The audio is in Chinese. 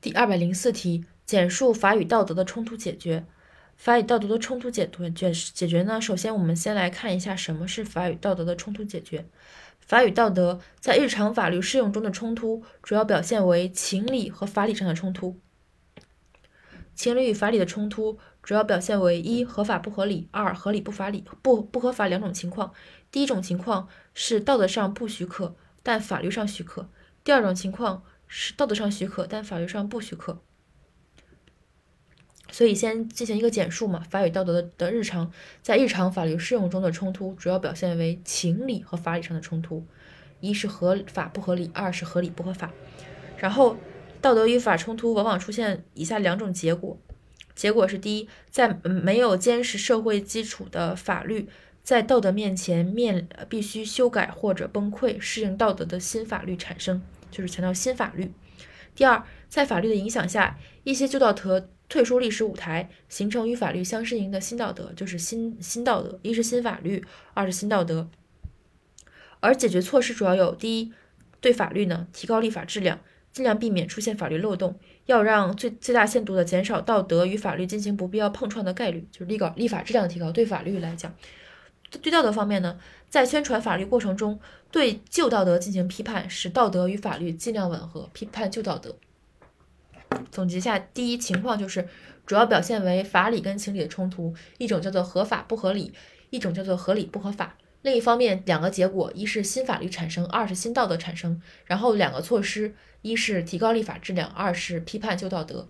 第二百零四题，简述法与道德的冲突解决。法与道德的冲突解决解解决呢？首先，我们先来看一下什么是法与道德的冲突解决。法与道德在日常法律适用中的冲突，主要表现为情理和法理上的冲突。情理与法理的冲突，主要表现为一合法不合理，二合理不法理不不合法两种情况。第一种情况是道德上不许可，但法律上许可；第二种情况。是道德上许可，但法律上不许可。所以先进行一个简述嘛，法与道德的的日常在日常法律适用中的冲突，主要表现为情理和法理上的冲突。一是合法不合理，二是合理不合法。然后道德与法冲突往往出现以下两种结果：结果是第一，在没有坚实社会基础的法律，在道德面前面必须修改或者崩溃，适应道德的新法律产生。就是强调新法律。第二，在法律的影响下，一些旧道德退出历史舞台，形成与法律相适应的新道德，就是新新道德。一是新法律，二是新道德。而解决措施主要有：第一，对法律呢提高立法质量，尽量避免出现法律漏洞，要让最最大限度的减少道德与法律进行不必要碰撞的概率，就是立稿立法质量的提高。对法律来讲。对道德方面呢，在宣传法律过程中，对旧道德进行批判，使道德与法律尽量吻合，批判旧道德。总结下，第一情况就是主要表现为法理跟情理的冲突，一种叫做合法不合理，一种叫做合理不合法。另一方面，两个结果，一是新法律产生，二是新道德产生。然后两个措施，一是提高立法质量，二是批判旧道德。